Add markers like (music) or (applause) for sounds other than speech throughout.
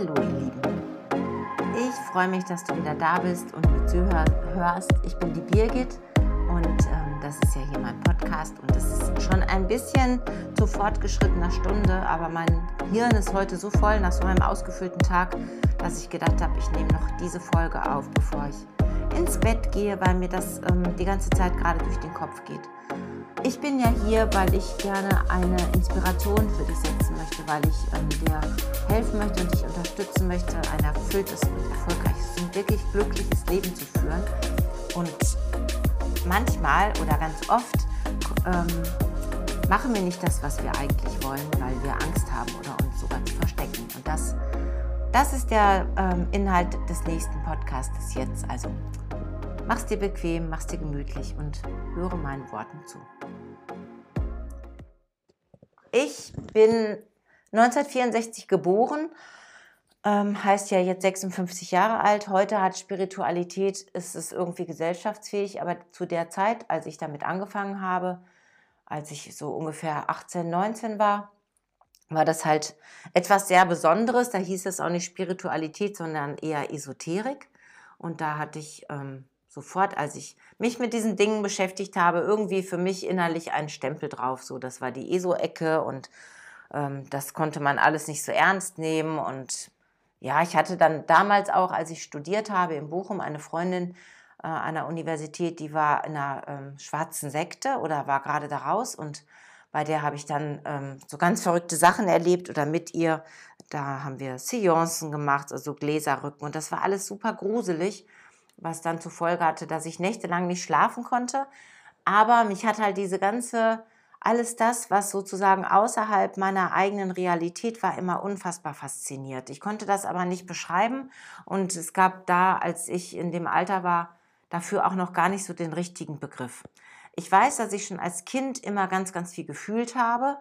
Hallo ihr Lieben. Ich freue mich, dass du wieder da bist und mir zuhörst. Ich bin die Birgit und ähm, das ist ja hier mein Podcast und das ist schon ein bisschen zu fortgeschrittener Stunde, aber mein Hirn ist heute so voll nach so einem ausgefüllten Tag, dass ich gedacht habe, ich nehme noch diese Folge auf, bevor ich ins Bett gehe, weil mir das ähm, die ganze Zeit gerade durch den Kopf geht. Ich bin ja hier, weil ich gerne eine Inspiration für dich setzen möchte, weil ich ähm, dir helfen möchte und dich unterstützen möchte, ein erfülltes und erfolgreiches und wirklich glückliches Leben zu führen. Und manchmal oder ganz oft ähm, machen wir nicht das, was wir eigentlich wollen, weil wir Angst haben oder uns sogar zu verstecken. Und das, das ist der ähm, Inhalt des nächsten Podcasts jetzt. Also mach's dir bequem, mach's dir gemütlich und höre meinen Worten zu. Ich bin 1964 geboren, ähm, heißt ja jetzt 56 Jahre alt. Heute hat Spiritualität, ist es irgendwie gesellschaftsfähig, aber zu der Zeit, als ich damit angefangen habe, als ich so ungefähr 18, 19 war, war das halt etwas sehr Besonderes. Da hieß es auch nicht Spiritualität, sondern eher Esoterik. Und da hatte ich ähm, sofort, als ich mich mit diesen Dingen beschäftigt habe, irgendwie für mich innerlich einen Stempel drauf. So, das war die ESO-Ecke und ähm, das konnte man alles nicht so ernst nehmen. Und ja, ich hatte dann damals auch, als ich studiert habe in Bochum, eine Freundin äh, an der Universität, die war in einer ähm, schwarzen Sekte oder war gerade da raus und bei der habe ich dann ähm, so ganz verrückte Sachen erlebt oder mit ihr. Da haben wir Seancen gemacht, also Gläserrücken und das war alles super gruselig was dann zur Folge hatte, dass ich nächtelang nicht schlafen konnte. Aber mich hat halt diese ganze, alles das, was sozusagen außerhalb meiner eigenen Realität war, immer unfassbar fasziniert. Ich konnte das aber nicht beschreiben und es gab da, als ich in dem Alter war, dafür auch noch gar nicht so den richtigen Begriff. Ich weiß, dass ich schon als Kind immer ganz, ganz viel gefühlt habe.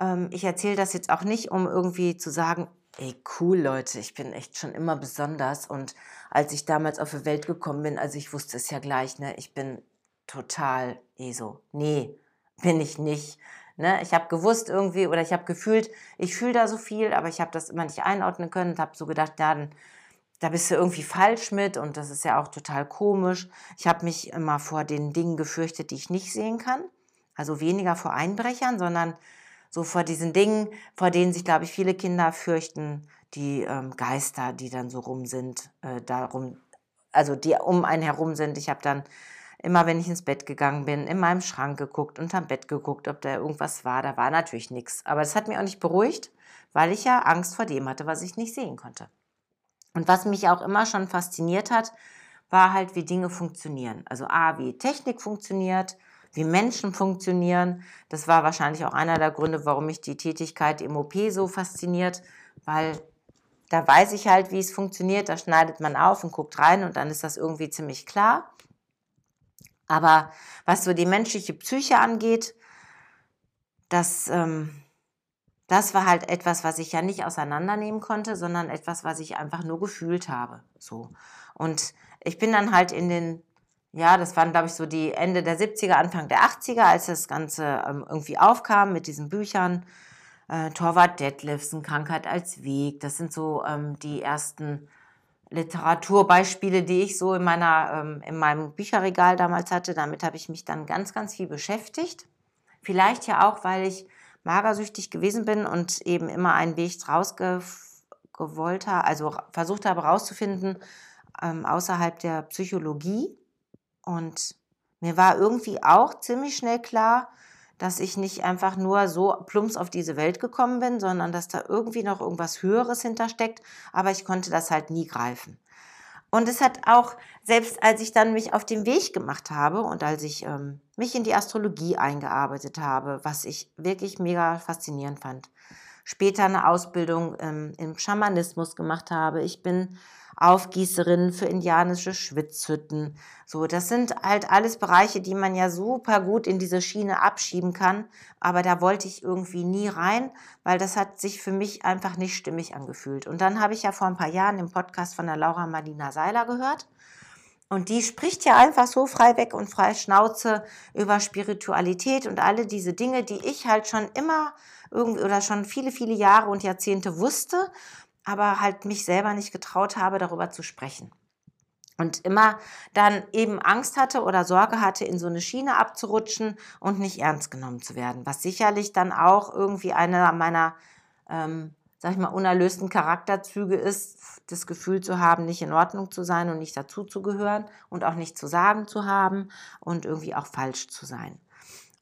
Ähm, ich erzähle das jetzt auch nicht, um irgendwie zu sagen, ey, cool, Leute, ich bin echt schon immer besonders. Und als ich damals auf die Welt gekommen bin, also ich wusste es ja gleich, ne, ich bin total eh so. Nee, bin ich nicht. Ne? Ich habe gewusst irgendwie oder ich habe gefühlt, ich fühle da so viel, aber ich habe das immer nicht einordnen können und habe so gedacht, ja, dann, da bist du irgendwie falsch mit und das ist ja auch total komisch. Ich habe mich immer vor den Dingen gefürchtet, die ich nicht sehen kann. Also weniger vor Einbrechern, sondern so vor diesen Dingen, vor denen sich, glaube ich, viele Kinder fürchten, die ähm, Geister, die dann so rum sind, äh, darum, also die um einen herum sind. Ich habe dann immer, wenn ich ins Bett gegangen bin, in meinem Schrank geguckt, unterm Bett geguckt, ob da irgendwas war. Da war natürlich nichts. Aber das hat mich auch nicht beruhigt, weil ich ja Angst vor dem hatte, was ich nicht sehen konnte. Und was mich auch immer schon fasziniert hat, war halt, wie Dinge funktionieren. Also A, wie Technik funktioniert, wie Menschen funktionieren. Das war wahrscheinlich auch einer der Gründe, warum mich die Tätigkeit im OP so fasziniert, weil da weiß ich halt, wie es funktioniert. Da schneidet man auf und guckt rein und dann ist das irgendwie ziemlich klar. Aber was so die menschliche Psyche angeht, das, ähm, das war halt etwas, was ich ja nicht auseinandernehmen konnte, sondern etwas, was ich einfach nur gefühlt habe. So. Und ich bin dann halt in den ja, das waren, glaube ich, so die Ende der 70er, Anfang der 80er, als das Ganze ähm, irgendwie aufkam mit diesen Büchern. Äh, Torwart Detlefsen, Krankheit als Weg. Das sind so ähm, die ersten Literaturbeispiele, die ich so in, meiner, ähm, in meinem Bücherregal damals hatte. Damit habe ich mich dann ganz, ganz viel beschäftigt. Vielleicht ja auch, weil ich magersüchtig gewesen bin und eben immer einen Weg rausgewollt habe, also versucht habe herauszufinden, ähm, außerhalb der Psychologie und mir war irgendwie auch ziemlich schnell klar, dass ich nicht einfach nur so plumps auf diese Welt gekommen bin, sondern dass da irgendwie noch irgendwas Höheres hintersteckt, aber ich konnte das halt nie greifen. Und es hat auch, selbst als ich dann mich auf den Weg gemacht habe und als ich ähm, mich in die Astrologie eingearbeitet habe, was ich wirklich mega faszinierend fand, später eine Ausbildung ähm, im Schamanismus gemacht habe, ich bin Aufgießerinnen für indianische Schwitzhütten. So, das sind halt alles Bereiche, die man ja super gut in diese Schiene abschieben kann. Aber da wollte ich irgendwie nie rein, weil das hat sich für mich einfach nicht stimmig angefühlt. Und dann habe ich ja vor ein paar Jahren im Podcast von der Laura Marlina Seiler gehört. Und die spricht ja einfach so frei weg und frei Schnauze über Spiritualität und alle diese Dinge, die ich halt schon immer irgendwie oder schon viele, viele Jahre und Jahrzehnte wusste aber halt mich selber nicht getraut habe, darüber zu sprechen. Und immer dann eben Angst hatte oder Sorge hatte, in so eine Schiene abzurutschen und nicht ernst genommen zu werden. Was sicherlich dann auch irgendwie einer meiner, ähm, sag ich mal, unerlösten Charakterzüge ist, das Gefühl zu haben, nicht in Ordnung zu sein und nicht dazuzugehören und auch nicht zu sagen zu haben und irgendwie auch falsch zu sein.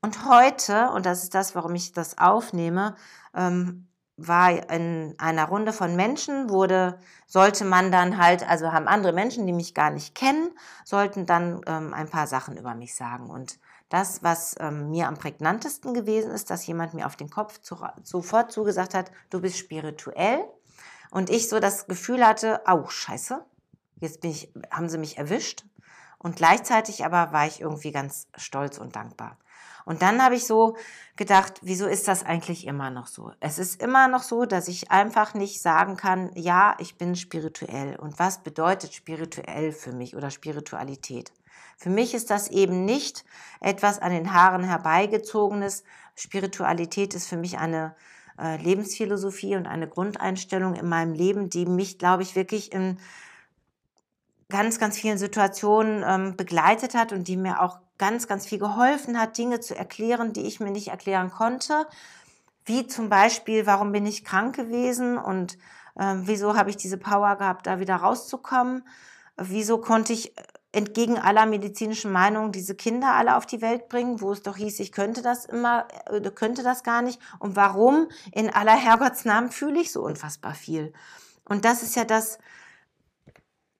Und heute, und das ist das, warum ich das aufnehme, ähm, war in einer Runde von Menschen, wurde, sollte man dann halt, also haben andere Menschen, die mich gar nicht kennen, sollten dann ähm, ein paar Sachen über mich sagen. Und das, was ähm, mir am prägnantesten gewesen ist, dass jemand mir auf den Kopf zu, sofort zugesagt hat, du bist spirituell. Und ich so das Gefühl hatte, au, scheiße, jetzt bin ich, haben sie mich erwischt. Und gleichzeitig aber war ich irgendwie ganz stolz und dankbar. Und dann habe ich so gedacht, wieso ist das eigentlich immer noch so? Es ist immer noch so, dass ich einfach nicht sagen kann, ja, ich bin spirituell. Und was bedeutet spirituell für mich oder Spiritualität? Für mich ist das eben nicht etwas an den Haaren herbeigezogenes. Spiritualität ist für mich eine äh, Lebensphilosophie und eine Grundeinstellung in meinem Leben, die mich, glaube ich, wirklich in ganz, ganz vielen Situationen ähm, begleitet hat und die mir auch ganz, ganz viel geholfen hat, Dinge zu erklären, die ich mir nicht erklären konnte. Wie zum Beispiel, warum bin ich krank gewesen und äh, wieso habe ich diese Power gehabt, da wieder rauszukommen? Wieso konnte ich entgegen aller medizinischen Meinungen diese Kinder alle auf die Welt bringen, wo es doch hieß, ich könnte das immer, äh, könnte das gar nicht. Und warum in aller Herrgottsnamen fühle ich so unfassbar viel? Und das ist ja das,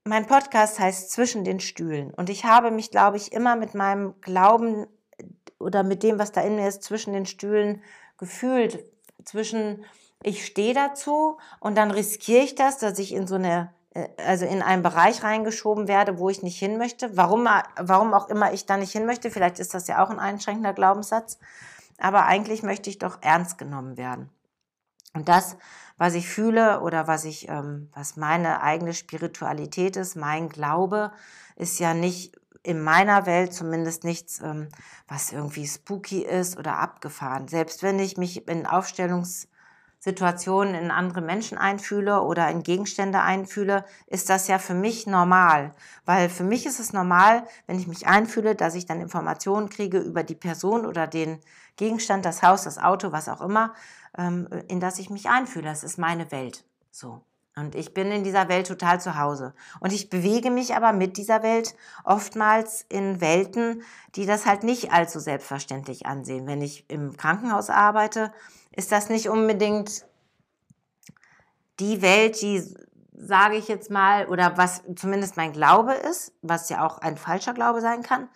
mein Podcast heißt Zwischen den Stühlen und ich habe mich, glaube ich, immer mit meinem Glauben oder mit dem, was da in mir ist, zwischen den Stühlen gefühlt. Zwischen ich stehe dazu und dann riskiere ich das, dass ich in so eine äh, also in einen Bereich reingeschoben werde, wo ich nicht hin möchte. Warum, warum auch immer ich da nicht hin möchte, vielleicht ist das ja auch ein einschränkender Glaubenssatz, aber eigentlich möchte ich doch ernst genommen werden. Und das was ich fühle oder was ich, ähm, was meine eigene Spiritualität ist, mein Glaube, ist ja nicht in meiner Welt zumindest nichts, ähm, was irgendwie spooky ist oder abgefahren. Selbst wenn ich mich in Aufstellungssituationen in andere Menschen einfühle oder in Gegenstände einfühle, ist das ja für mich normal. Weil für mich ist es normal, wenn ich mich einfühle, dass ich dann Informationen kriege über die Person oder den Gegenstand, das Haus, das Auto, was auch immer, in das ich mich einfühle. Das ist meine Welt. So. Und ich bin in dieser Welt total zu Hause. Und ich bewege mich aber mit dieser Welt oftmals in Welten, die das halt nicht allzu selbstverständlich ansehen. Wenn ich im Krankenhaus arbeite, ist das nicht unbedingt die Welt, die, sage ich jetzt mal, oder was zumindest mein Glaube ist, was ja auch ein falscher Glaube sein kann,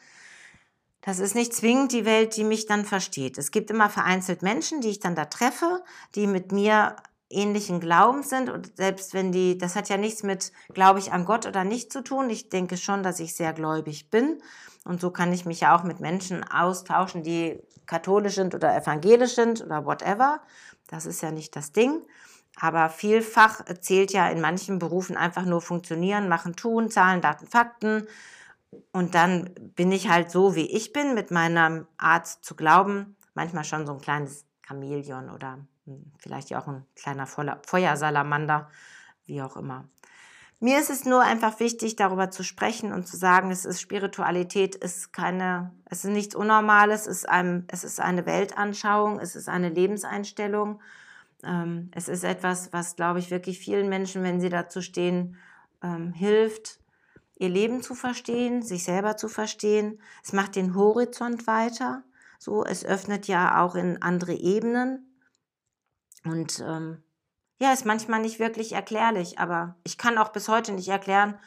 das ist nicht zwingend die Welt, die mich dann versteht. Es gibt immer vereinzelt Menschen, die ich dann da treffe, die mit mir ähnlichen Glaubens sind. Und selbst wenn die, das hat ja nichts mit, glaube ich, an Gott oder nicht zu tun. Ich denke schon, dass ich sehr gläubig bin. Und so kann ich mich ja auch mit Menschen austauschen, die katholisch sind oder evangelisch sind oder whatever. Das ist ja nicht das Ding. Aber vielfach zählt ja in manchen Berufen einfach nur funktionieren, machen, tun, Zahlen, Daten, Fakten. Und dann bin ich halt so, wie ich bin, mit meiner Art zu glauben, manchmal schon so ein kleines Chamäleon oder hm, vielleicht auch ein kleiner Feuersalamander, wie auch immer. Mir ist es nur einfach wichtig, darüber zu sprechen und zu sagen, es ist Spiritualität, ist keine, es ist nichts Unnormales, es ist, ein, es ist eine Weltanschauung, es ist eine Lebenseinstellung. Ähm, es ist etwas, was, glaube ich, wirklich vielen Menschen, wenn sie dazu stehen, ähm, hilft, ihr Leben zu verstehen, sich selber zu verstehen. Es macht den Horizont weiter. So, es öffnet ja auch in andere Ebenen. Und ähm, ja, ist manchmal nicht wirklich erklärlich, aber ich kann auch bis heute nicht erklären,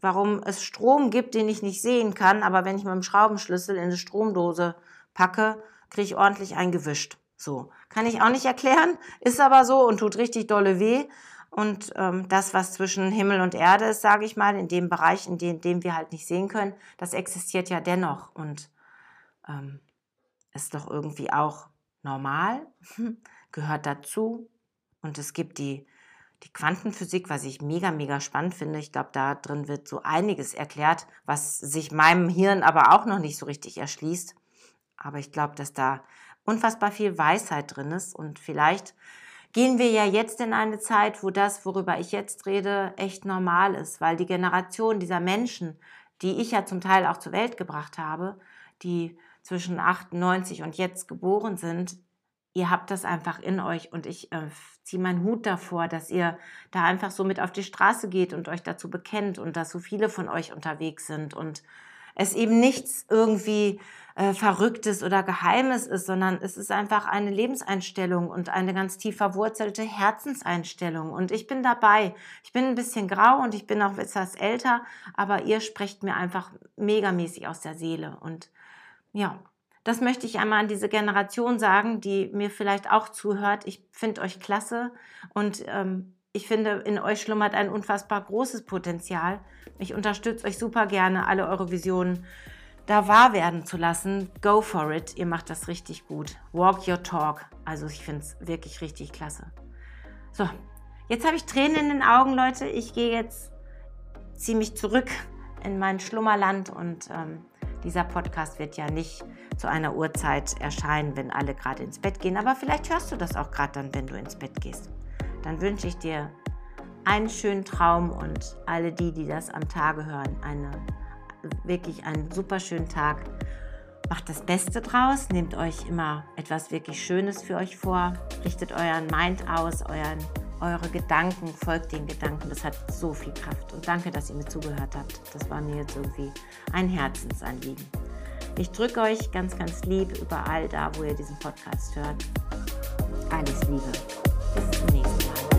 warum es Strom gibt, den ich nicht sehen kann, aber wenn ich mit dem Schraubenschlüssel in eine Stromdose packe, kriege ich ordentlich eingewischt. So, kann ich auch nicht erklären, ist aber so und tut richtig dolle weh. Und ähm, das, was zwischen Himmel und Erde ist, sage ich mal, in dem Bereich, in dem, dem, wir halt nicht sehen können, das existiert ja dennoch und ähm, ist doch irgendwie auch normal, (laughs) gehört dazu. Und es gibt die, die Quantenphysik, was ich mega, mega spannend finde. Ich glaube, da drin wird so einiges erklärt, was sich meinem Hirn aber auch noch nicht so richtig erschließt. Aber ich glaube, dass da unfassbar viel Weisheit drin ist und vielleicht gehen wir ja jetzt in eine Zeit, wo das, worüber ich jetzt rede, echt normal ist, weil die Generation dieser Menschen, die ich ja zum Teil auch zur Welt gebracht habe, die zwischen 98 und jetzt geboren sind, ihr habt das einfach in euch und ich äh, ziehe meinen Hut davor, dass ihr da einfach so mit auf die Straße geht und euch dazu bekennt und dass so viele von euch unterwegs sind und es eben nichts irgendwie äh, Verrücktes oder Geheimes ist, sondern es ist einfach eine Lebenseinstellung und eine ganz tief verwurzelte Herzenseinstellung. Und ich bin dabei. Ich bin ein bisschen grau und ich bin auch etwas älter, aber ihr sprecht mir einfach megamäßig aus der Seele. Und ja, das möchte ich einmal an diese Generation sagen, die mir vielleicht auch zuhört. Ich finde euch klasse und ähm, ich finde, in euch schlummert ein unfassbar großes Potenzial. Ich unterstütze euch super gerne, alle eure Visionen da wahr werden zu lassen. Go for it. Ihr macht das richtig gut. Walk your talk. Also ich finde es wirklich richtig klasse. So, jetzt habe ich Tränen in den Augen, Leute. Ich gehe jetzt ziemlich zurück in mein Schlummerland und ähm, dieser Podcast wird ja nicht zu einer Uhrzeit erscheinen, wenn alle gerade ins Bett gehen. Aber vielleicht hörst du das auch gerade dann, wenn du ins Bett gehst. Dann wünsche ich dir einen schönen Traum und alle die, die das am Tage hören, eine wirklich einen super schönen Tag. Macht das Beste draus, nehmt euch immer etwas wirklich Schönes für euch vor, richtet euren Mind aus, euren, eure Gedanken, folgt den Gedanken. Das hat so viel Kraft. Und danke, dass ihr mir zugehört habt. Das war mir jetzt irgendwie ein Herzensanliegen. Ich drücke euch ganz, ganz lieb überall da, wo ihr diesen Podcast hört. Alles Liebe. Bis zum nächsten Mal.